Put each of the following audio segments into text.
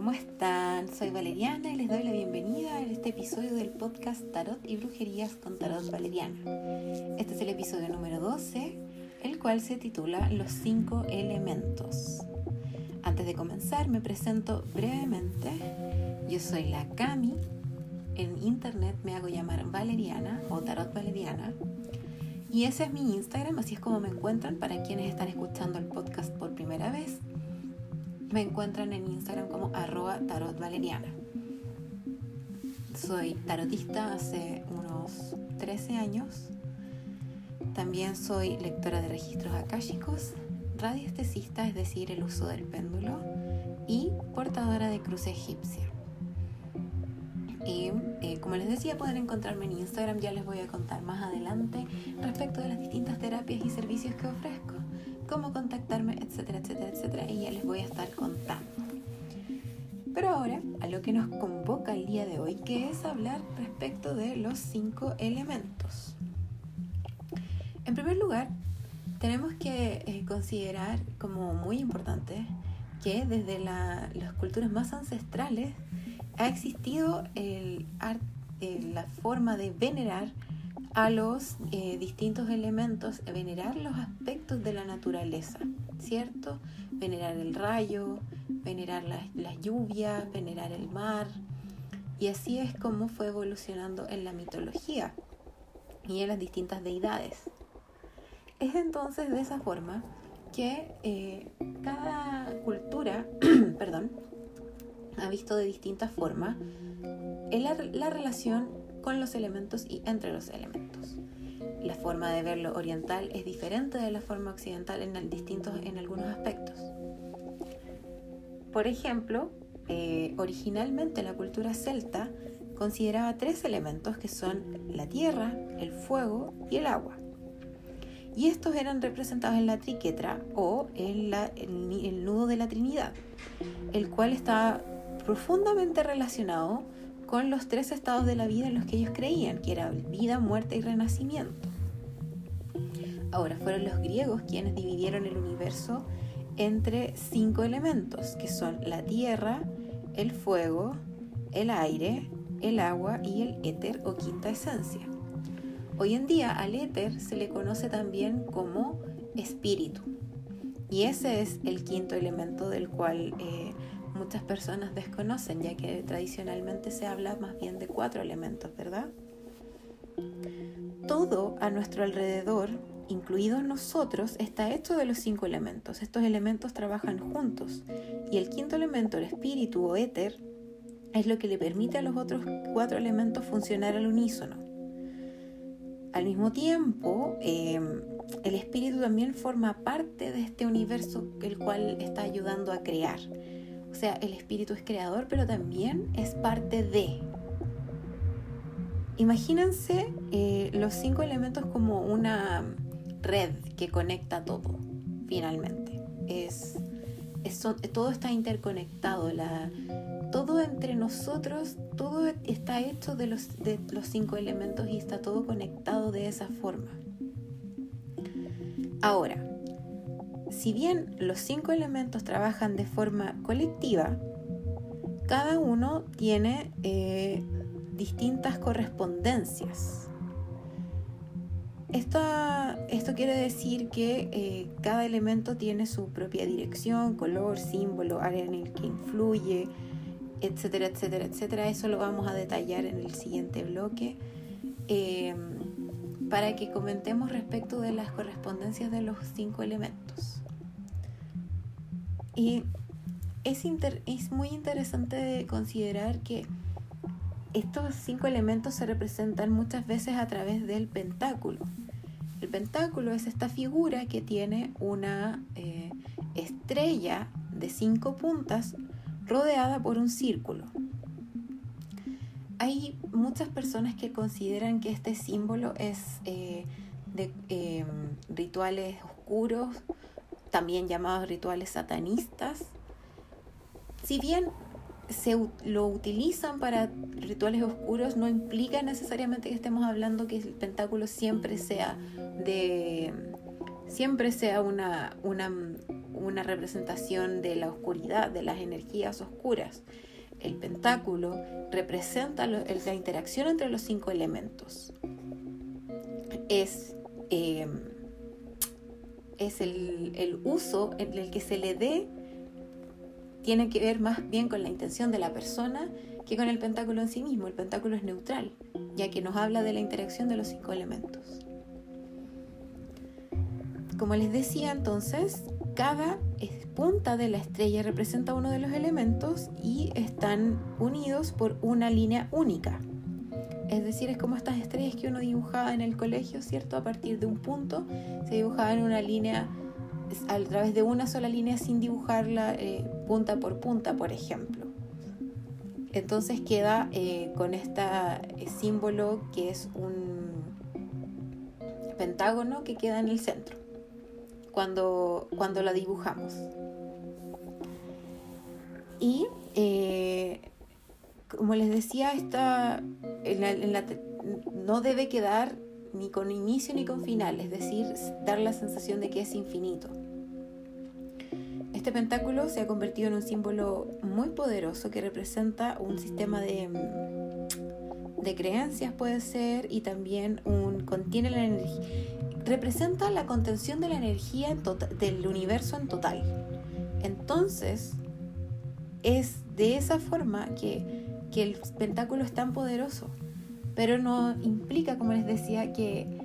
¿cómo están? Soy Valeriana y les doy la bienvenida a este episodio del podcast Tarot y Brujerías con Tarot Valeriana. Este es el episodio número 12, el cual se titula Los cinco elementos. Antes de comenzar, me presento brevemente. Yo soy la Cami. En internet me hago llamar Valeriana o Tarot Valeriana. Y ese es mi Instagram, así es como me encuentran para quienes están escuchando el podcast por primera vez me encuentran en Instagram como arroba tarotvaleriana. Soy tarotista hace unos 13 años. También soy lectora de registros akáshicos, radiestesista, es decir, el uso del péndulo, y portadora de cruz egipcia. Y eh, como les decía, pueden encontrarme en Instagram, ya les voy a contar más adelante respecto de las distintas terapias y servicios que ofrezco cómo contactarme, etcétera, etcétera, etcétera, y ya les voy a estar contando. Pero ahora a lo que nos convoca el día de hoy, que es hablar respecto de los cinco elementos. En primer lugar, tenemos que eh, considerar como muy importante que desde las culturas más ancestrales ha existido el, la forma de venerar a los eh, distintos elementos, venerar los aspectos de la naturaleza, ¿cierto? Venerar el rayo, venerar las lluvias, venerar el mar. Y así es como fue evolucionando en la mitología y en las distintas deidades. Es entonces de esa forma que eh, cada cultura, perdón, ha visto de distintas formas la, la relación con los elementos y entre los elementos. La forma de verlo oriental es diferente de la forma occidental en, distintos, en algunos aspectos. Por ejemplo, eh, originalmente la cultura celta consideraba tres elementos que son la tierra, el fuego y el agua. Y estos eran representados en la triquetra o en el nudo de la Trinidad, el cual está profundamente relacionado con los tres estados de la vida en los que ellos creían, que era vida, muerte y renacimiento. Ahora, fueron los griegos quienes dividieron el universo entre cinco elementos, que son la tierra, el fuego, el aire, el agua y el éter o quinta esencia. Hoy en día al éter se le conoce también como espíritu. Y ese es el quinto elemento del cual eh, muchas personas desconocen, ya que tradicionalmente se habla más bien de cuatro elementos, ¿verdad? Todo a nuestro alrededor, incluidos nosotros, está hecho de los cinco elementos. Estos elementos trabajan juntos y el quinto elemento, el espíritu o éter, es lo que le permite a los otros cuatro elementos funcionar al unísono. Al mismo tiempo, em, el espíritu también forma parte de este universo el cual está ayudando a crear. O sea, el espíritu es creador, pero también es parte de. Imagínense eh, los cinco elementos como una red que conecta todo, finalmente. Es, todo está interconectado, la, todo entre nosotros, todo está hecho de los, de los cinco elementos y está todo conectado de esa forma. Ahora, si bien los cinco elementos trabajan de forma colectiva, cada uno tiene eh, distintas correspondencias. Esto, quiere decir que eh, cada elemento tiene su propia dirección, color, símbolo, área en el que influye, etcétera, etcétera, etcétera. Eso lo vamos a detallar en el siguiente bloque eh, para que comentemos respecto de las correspondencias de los cinco elementos. Y es, muy interesante considerar que estos cinco elementos se representan muchas veces a través del pentáculo. El pentáculo es esta figura que tiene una eh, estrella de cinco puntas rodeada por un círculo. Hay muchas personas que consideran que este símbolo es eh, de eh, rituales oscuros también llamados rituales satanistas. Si bien se lo utilizan para rituales oscuros, no implica necesariamente que estemos hablando que el pentáculo siempre sea de siempre sea una, una una representación de la oscuridad, de las energías oscuras. El pentáculo representa la interacción entre los cinco elementos. Es, eh, es el, el uso en el que se le dé tiene que ver más bien con la intención de la persona que con el pentáculo en sí mismo. El pentáculo es neutral, ya que nos habla de la interacción de los cinco elementos. Como les decía entonces, cada punta de la estrella representa uno de los elementos y están unidos por una línea única. Es decir, es como estas estrellas que uno dibujaba en el colegio, ¿cierto? A partir de un punto se dibujaba en una línea a través de una sola línea sin dibujarla eh, punta por punta, por ejemplo. Entonces queda eh, con este símbolo que es un pentágono que queda en el centro cuando, cuando la dibujamos. Y como les decía, esta, no debe quedar ni con inicio ni con final, es decir, dar la sensación de que es infinito. Este pentáculo se ha convertido en un símbolo muy poderoso que representa un sistema de, de creencias, puede ser, y también un, contiene la energía, representa la contención de la energía del universo en total. Entonces, es de esa forma que, que el pentáculo es tan poderoso, pero no implica, como les decía, que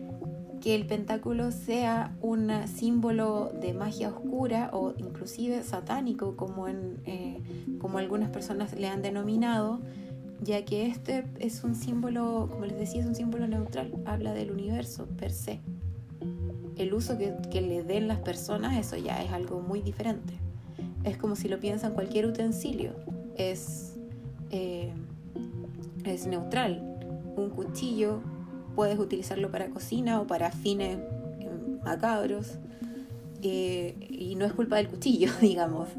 que el pentáculo sea un símbolo de magia oscura o inclusive satánico, como, en, eh, como algunas personas le han denominado, ya que este es un símbolo, como les decía, es un símbolo neutral, habla del universo per se. El uso que, que le den las personas, eso ya es algo muy diferente. Es como si lo piensan cualquier utensilio, es, eh, es neutral. Un cuchillo puedes utilizarlo para cocina o para fines eh, macabros. Eh, y no es culpa del cuchillo, digamos.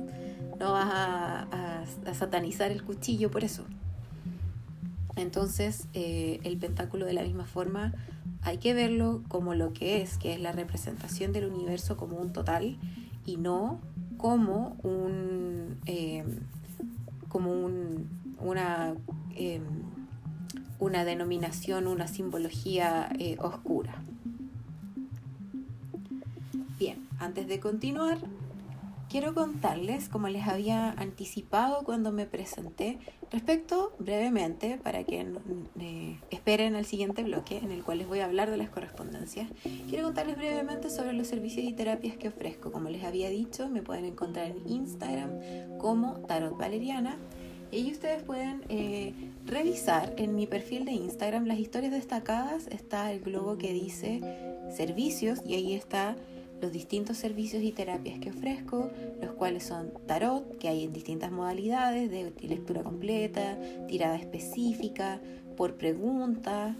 No vas a, satanizar el cuchillo por eso. Entonces, el pentáculo de la misma forma hay que verlo como lo que es, que es la representación del universo como un total y no como un como un, una una denominación, una simbología eh, oscura. Bien, antes de continuar, quiero contarles, como les había anticipado cuando me presenté, respecto brevemente, para que esperen al siguiente bloque en el cual les voy a hablar de las correspondencias, quiero contarles brevemente sobre los servicios y terapias que ofrezco. Como les había dicho, me pueden encontrar en Instagram como Tarot Valeriana y ustedes pueden eh, revisar en mi perfil de Instagram las historias destacadas. Está el globo que dice servicios y ahí está los distintos servicios y terapias que ofrezco, los cuales son tarot, que hay en distintas modalidades de lectura completa, tirada específica, por pregunta.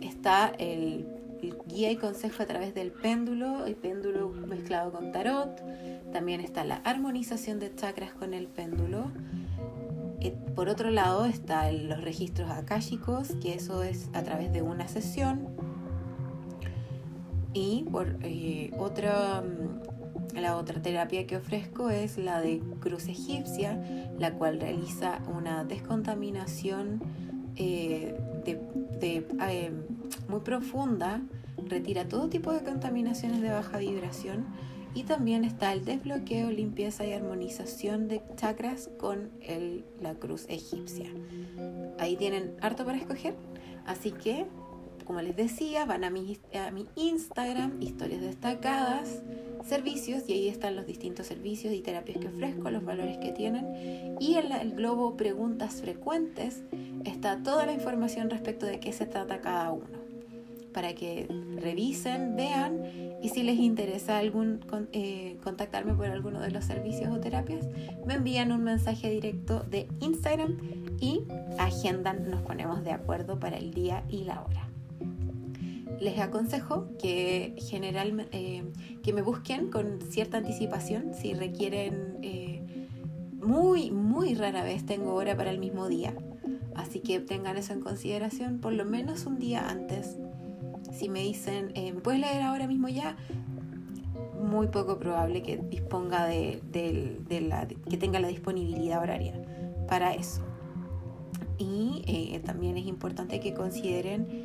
Está el, el guía y consejo a través del péndulo, el péndulo mezclado con tarot. También está la armonización de chakras con el péndulo por otro lado están los registros akáshicos, que eso es a través de una sesión. Y por eh, otra, mm, la otra terapia que ofrezco es la de cruz egipcia, la cual realiza una descontaminación eh, muy profunda, retira todo tipo de contaminaciones de baja vibración y también está el desbloqueo, limpieza y armonización de chakras con el, la cruz egipcia. Ahí tienen harto para escoger. Así que, como les decía, van a mi, a mi Instagram, historias destacadas, servicios, y ahí están los distintos servicios y terapias que ofrezco, los valores que tienen. Y en el globo preguntas frecuentes está toda la información respecto de qué se trata cada uno para que revisen, vean y si les interesa algún, eh, contactarme por alguno de los servicios o terapias, me envían un mensaje directo de Instagram y agendan, nos ponemos de acuerdo para el día y la hora. Les aconsejo que generalmente eh, que me busquen con cierta anticipación si requieren eh, muy muy rara vez tengo hora para el mismo día así que tengan eso en consideración por lo menos un día antes si me dicen, eh, ¿me puedes leer ahora mismo ya? muy poco probable que disponga de, la, que tenga la disponibilidad horaria para eso. Y eh, también es importante que consideren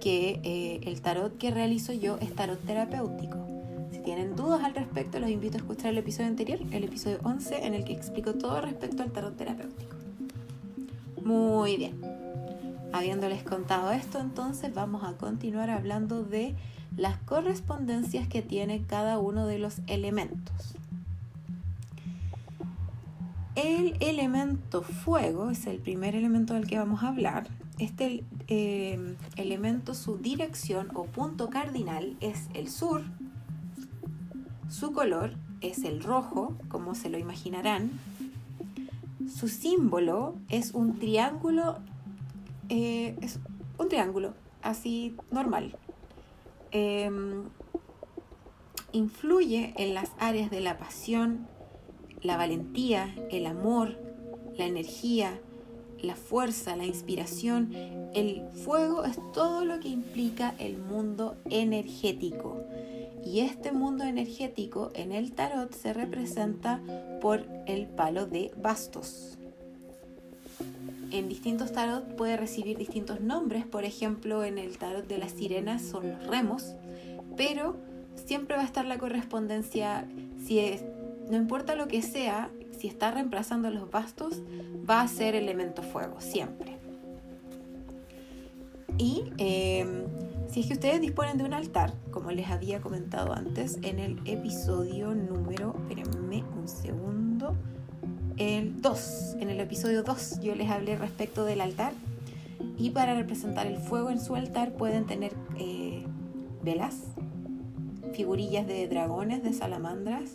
que eh, el tarot que realizo yo es tarot terapéutico. Si tienen dudas al respecto, los invito a escuchar el episodio anterior, el episodio 11, en el que explico todo respecto al tarot terapéutico. Muy bien. Habiéndoles contado esto, entonces vamos a continuar hablando de las correspondencias que tiene cada uno de los elementos. El elemento fuego es el primer elemento del que vamos a hablar. Este eh, elemento, su dirección o punto cardinal es el sur. Su color es el rojo, como se lo imaginarán. Su símbolo es un triángulo, eh, es un triángulo, así normal. Em, influye en las áreas de la pasión, la valentía, el amor, la energía, la fuerza, la inspiración. El fuego es todo lo que implica el mundo energético. Y este mundo energético en el tarot se representa por el palo de bastos. En distintos tarot puede recibir distintos nombres, por ejemplo en el tarot de las sirenas son los remos, pero siempre va a estar la correspondencia, si es, no importa lo que sea, si está reemplazando los bastos, va a ser elemento fuego, siempre. Y em, si es que ustedes disponen de un altar, como les había comentado antes en el episodio número, espérenme un segundo, el 2, en el episodio 2 yo les hablé respecto del altar. Y para representar el fuego en su altar pueden tener eh, velas, figurillas de dragones, de salamandras,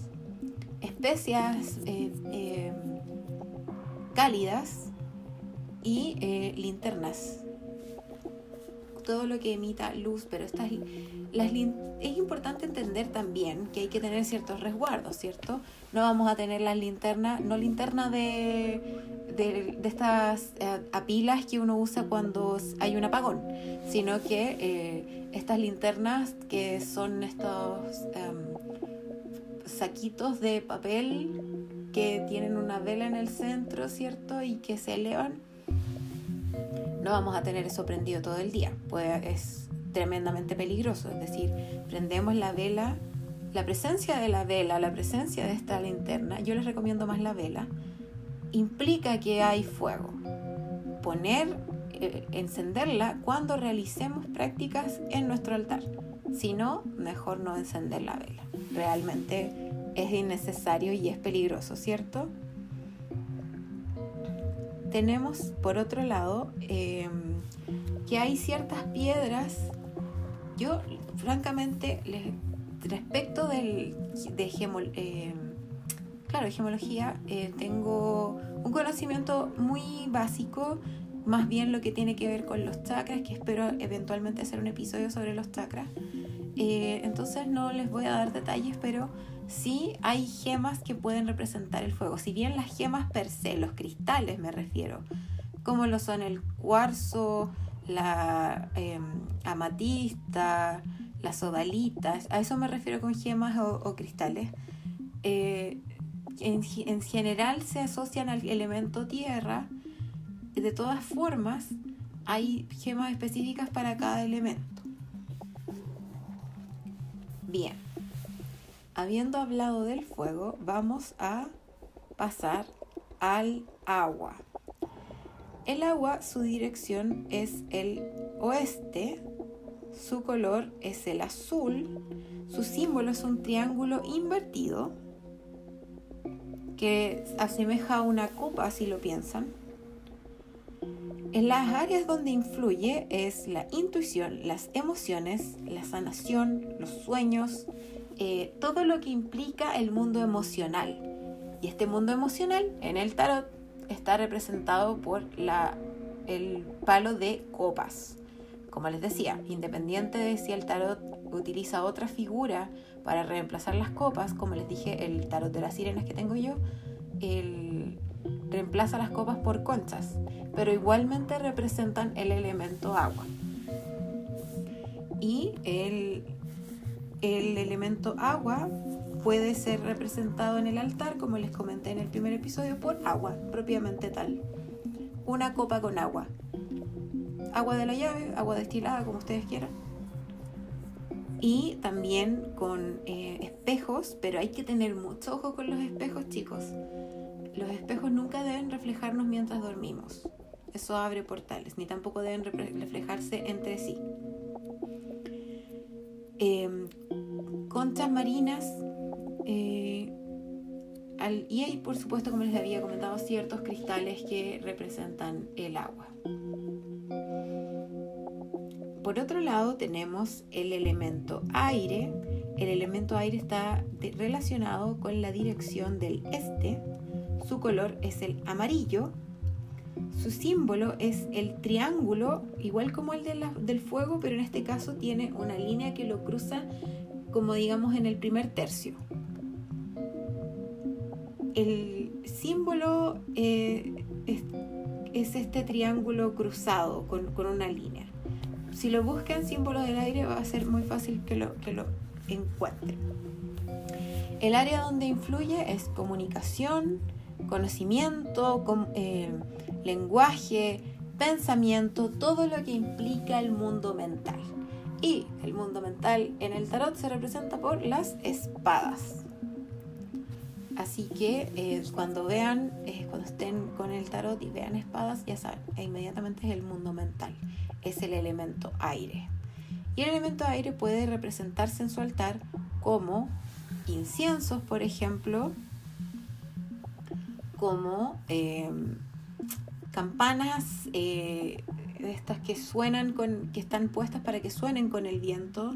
especias eh, eh, cálidas y linternas todo lo que emita luz, pero estas, las, es importante entender también que hay que tener ciertos resguardos, ¿cierto? No vamos a tener las linternas, no linterna de, de, estas eh, apilas que uno usa cuando hay un apagón, sino que eh, estas linternas que son estos em, saquitos de papel que tienen una vela en el centro, ¿cierto? Y que se elevan no vamos a tener eso prendido todo el día, pues es tremendamente peligroso. Es decir, prendemos la vela, la presencia de la vela, la presencia de esta linterna, yo les recomiendo más la vela, implica que hay fuego. Poner, eh, encenderla cuando realicemos prácticas en nuestro altar. Si no, mejor no encender la vela. Realmente es innecesario y es peligroso, ¿cierto? Tenemos por otro lado em, que hay ciertas piedras. Yo, francamente, respecto del, de em, claro, gemología, eh, tengo un conocimiento muy básico, más bien lo que tiene que ver con los chakras, que espero eventualmente hacer un episodio sobre los chakras. Eh, entonces no les voy a dar detalles, pero sí hay gemas que pueden representar el fuego. Si bien las gemas per se, los cristales me refiero, como lo son el cuarzo, la em, amatista, las odalitas, a eso me refiero con gemas o, cristales. Eh, en, en general se asocian al elemento tierra. De todas formas, hay gemas específicas para cada elemento. Bien, habiendo hablado del fuego, vamos a pasar al agua. El agua, su dirección es el oeste, su color es el azul, su símbolo es un triángulo invertido que asemeja a una copa si lo piensan. En las áreas donde influye es la intuición, las emociones, la sanación, los sueños, eh, todo lo que implica el mundo emocional. Y este mundo emocional en el tarot está representado por la, el palo de copas. Como les decía, independiente de si el tarot utiliza otra figura para reemplazar las copas, como les dije, el tarot de las sirenas que tengo yo, el, reemplaza las copas por conchas, pero igualmente representan el elemento agua. Y el, el elemento agua puede ser representado en el altar, como les comenté en el primer episodio, por agua, propiamente tal. Una copa con agua. Agua de la llave, agua destilada, como ustedes quieran. Y también con eh, espejos, pero hay que tener mucho ojo con los espejos, chicos. Los espejos nunca deben reflejarnos mientras dormimos. Eso abre portales, ni tampoco deben reflejarse entre sí. Em, conchas marinas eh, y hay, por supuesto, como les había comentado, ciertos cristales que representan el agua. Por otro lado, tenemos el elemento aire. El elemento aire está relacionado con la dirección del este. Su color es el amarillo. Su símbolo es el triángulo, igual como el del fuego, pero en este caso tiene una línea que lo cruza como digamos en el primer tercio el símbolo eh, es, este triángulo cruzado con, una línea. Si lo buscan símbolo del aire va a ser muy fácil que lo, encuentren. El área donde influye es comunicación, conocimiento, eh, lenguaje, pensamiento, todo lo que implica el mundo mental. Y el mundo mental en el tarot se representa por las espadas. Así que eh, cuando vean, eh, cuando estén con el tarot y vean espadas, ya saben, inmediatamente es el mundo mental, es el elemento aire. Y el elemento aire puede representarse en su altar como inciensos, por ejemplo, como em, campanas eh, estas que suenan con, que están puestas para que suenen con el viento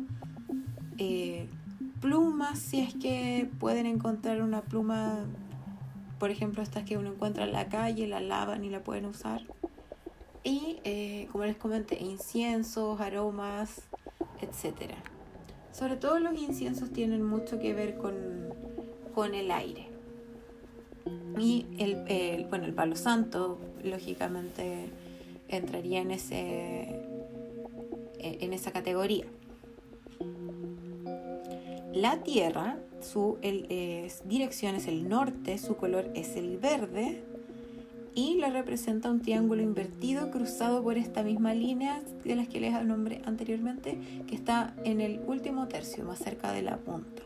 plumas, si es que pueden encontrar una pluma, por ejemplo, estas que uno encuentra en la calle, la lavan y la pueden usar. Y, eh, como les comenté, inciensos, aromas, etc. Sobre todo los inciensos tienen mucho que ver con, con el aire. Y el, bueno, el palo santo, lógicamente, entraría en, ese, en esa categoría. La Tierra, su dirección es el norte, su color es el verde y le representa un triángulo invertido cruzado por esta misma línea de las que les nombré anteriormente, que está en el último tercio, más cerca de la punta.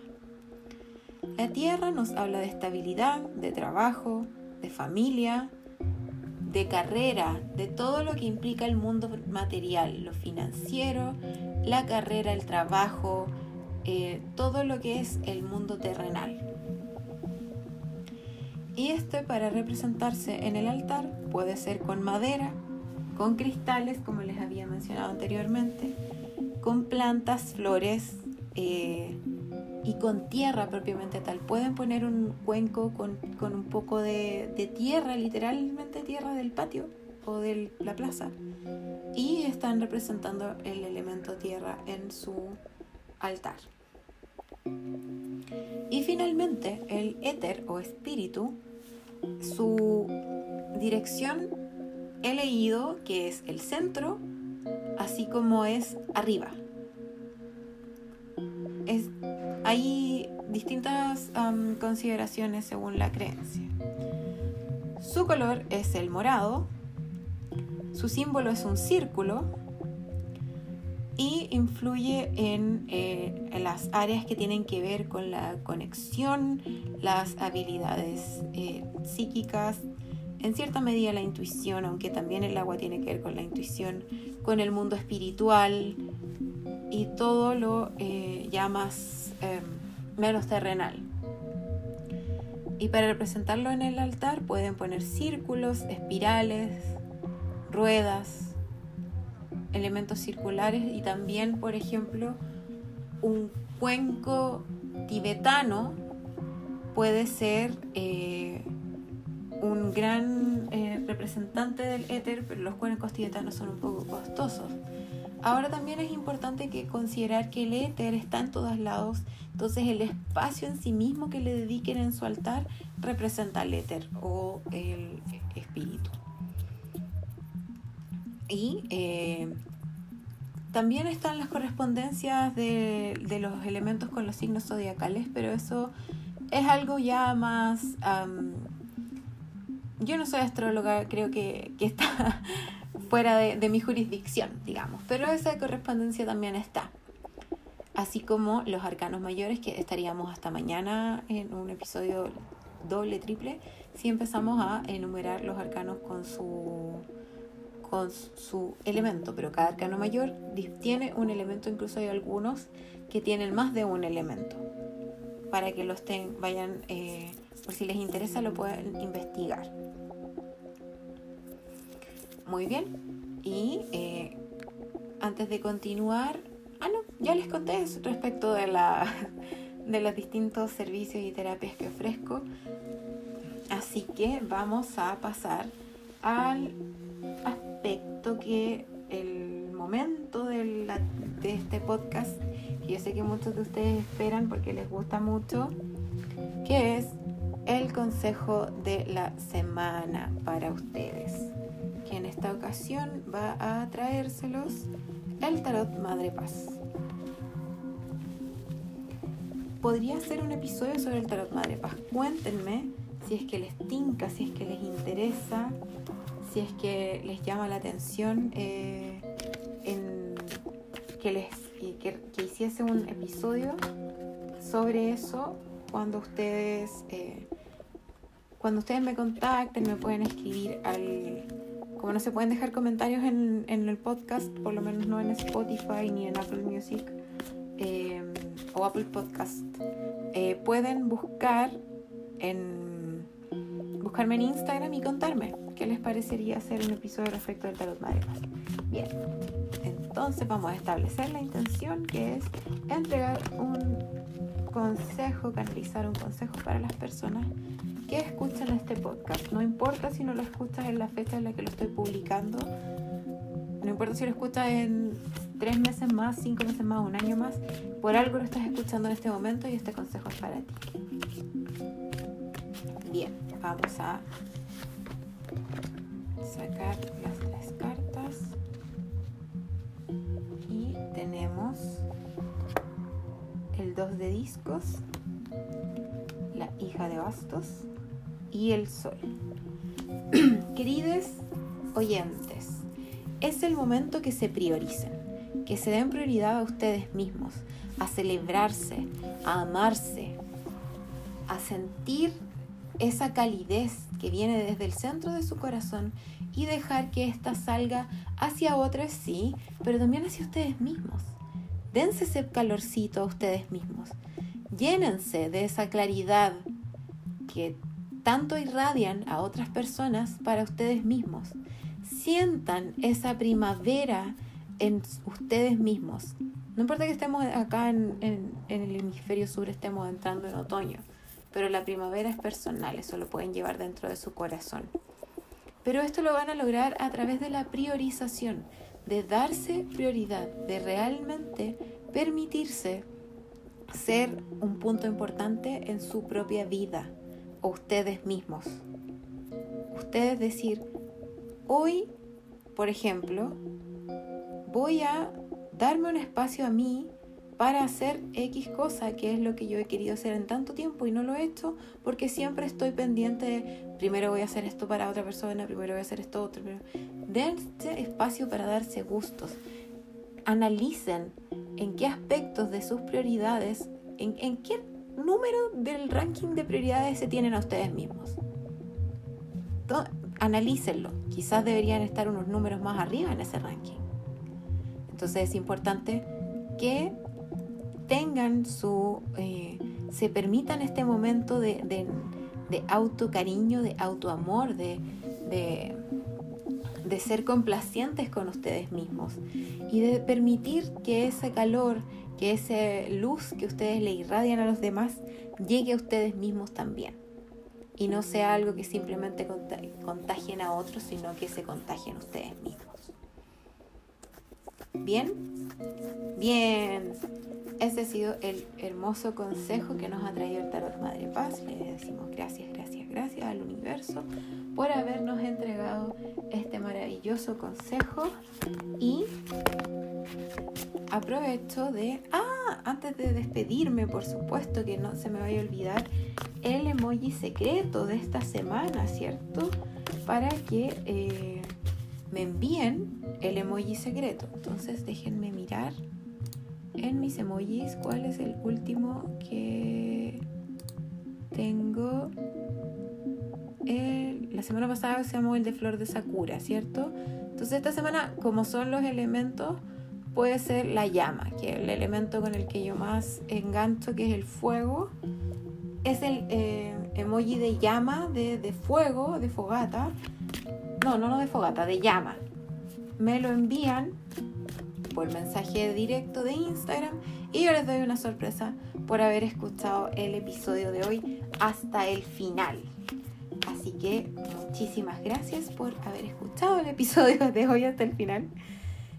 La Tierra nos habla de estabilidad, de trabajo, de familia, de carrera, de todo lo que implica el mundo material, lo financiero, la carrera, el trabajo, eh, todo lo que es el mundo terrenal. Y este para representarse en el altar puede ser con madera, con cristales, como les había mencionado anteriormente, con plantas, flores eh, y con tierra propiamente tal. Pueden poner un cuenco con, un poco de, de, tierra, literalmente tierra del patio o de la plaza, y están representando el elemento tierra en su altar. Y finalmente, el éter o espíritu, su dirección he leído que es el centro, así como es arriba. Hay distintas consideraciones según la creencia. Su color es el morado, su símbolo es un círculo, y influye eh, en, las áreas que tienen que ver con la conexión, las habilidades eh, psíquicas, en cierta medida la intuición, aunque también el agua tiene que ver con la intuición, con el mundo espiritual y todo lo eh, ya más em, menos terrenal. Y para representarlo en el altar pueden poner círculos, espirales, ruedas, elementos circulares y también, por ejemplo, un cuenco tibetano puede ser eh, un gran eh, representante del éter, pero los cuencos tibetanos son un poco costosos. Ahora también es importante que considerar que el éter está en todos lados, entonces el espacio en sí mismo que le dediquen en su altar representa el éter o el espíritu. Y eh, también están las correspondencias de, los elementos con los signos zodiacales, pero eso es algo ya más... yo no soy astróloga, creo que está fuera de, mi jurisdicción, digamos, pero esa correspondencia también está. Así como los arcanos mayores, que estaríamos hasta mañana en un episodio doble, triple, si empezamos a enumerar los arcanos con su con su elemento, pero cada arcano mayor tiene un elemento, incluso hay algunos que tienen más de un elemento, para que los ten, vayan, eh, por si les interesa, lo pueden investigar. Muy bien, y eh, antes de continuar, ah no, ya les conté respecto de, la, de los distintos servicios y terapias que ofrezco, así que vamos a pasar al aspecto que el momento de, de este podcast, que yo sé que muchos de ustedes esperan porque les gusta mucho, que es el consejo de la semana para ustedes, en esta ocasión va a traérselos el tarot Madre Paz. Podría ser un episodio sobre el tarot Madre Paz. Cuéntenme si es que les tinca, si es que les interesa, si es que les llama la atención eh, en que les que, hiciese un episodio sobre eso cuando ustedes eh, cuando ustedes me contacten me pueden escribir al como no se pueden dejar comentarios en, el podcast por lo menos no en Spotify ni en Apple Music eh, o Apple Podcast pueden buscar en buscarme en Instagram y contarme ¿Qué les parecería hacer un episodio respecto del tarot madre. Bien, entonces vamos a establecer la intención que es entregar un consejo, canalizar un consejo para las personas que escuchan este podcast. No importa si no lo escuchas en la fecha en la que lo estoy publicando, no importa si lo escuchas en tres meses más, cinco meses más, un año más, por algo lo estás escuchando en este momento y este consejo es para ti. Bien, vamos a sacar las tres cartas y tenemos el dos de discos, la hija de bastos y el sol. Queridos oyentes, es el momento que se prioricen, que se den prioridad a ustedes mismos, a celebrarse, a amarse, a sentir esa calidez que viene desde el centro de su corazón y dejar que ésta salga hacia otros, sí, pero también hacia ustedes mismos. Dense ese calorcito a ustedes mismos. Llénense de esa claridad que tanto irradian a otras personas para ustedes mismos. Sientan esa primavera en ustedes mismos. No importa que estemos acá en, el hemisferio sur, estemos entrando en otoño pero la primavera es personal, eso lo pueden llevar dentro de su corazón. Pero esto lo van a lograr a través de la priorización, de darse prioridad, de realmente permitirse ser un punto importante en su propia vida o ustedes mismos. Ustedes decir, hoy, por ejemplo, voy a darme un espacio a mí para hacer X cosa, que es lo que yo he querido hacer en tanto tiempo y no lo he hecho porque siempre estoy pendiente de primero voy a hacer esto para otra persona, primero voy a hacer esto otro. Dense espacio para darse gustos. Analicen en qué aspectos de sus prioridades, en, en qué número del ranking de prioridades se tienen a ustedes mismos. analícenlo. Quizás deberían estar unos números más arriba en ese ranking. Entonces es importante que tengan su, eh, se permitan este momento de, de, de autocariño, de autoamor, de, de, de ser complacientes con ustedes mismos y de permitir que ese calor, que esa luz que ustedes le irradian a los demás llegue a ustedes mismos también. Y no sea algo que simplemente contagien a otros, sino que se contagien ustedes mismos. ¿Bien? Bien. Ese ha sido el hermoso consejo que nos ha traído el Tarot Madre Paz. Le decimos gracias, gracias, gracias al universo por habernos entregado este maravilloso consejo. Y aprovecho de... Ah, antes de despedirme, por supuesto que no se me vaya a olvidar el emoji secreto de esta semana, ¿cierto? Para que eh, me envíen el emoji secreto. Entonces déjenme mirar en mis emojis cuál es el último que tengo. La semana pasada llamó el de flor de sakura, ¿cierto? Entonces esta semana, como son los elementos, puede ser la llama, que es el elemento con el que yo más engancho, que es el fuego. Es el eh, emoji de llama, de, de fuego, de fogata. No, no, no de fogata, de llama. Me lo envían por mensaje directo de Instagram y yo les doy una sorpresa por haber escuchado el episodio de hoy hasta el final. Así que muchísimas gracias por haber escuchado el episodio de hoy hasta el final.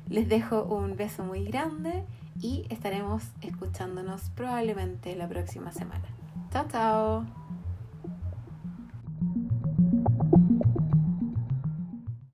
Les dejo un beso muy grande y estaremos escuchándonos probablemente la próxima semana. Chao, chao.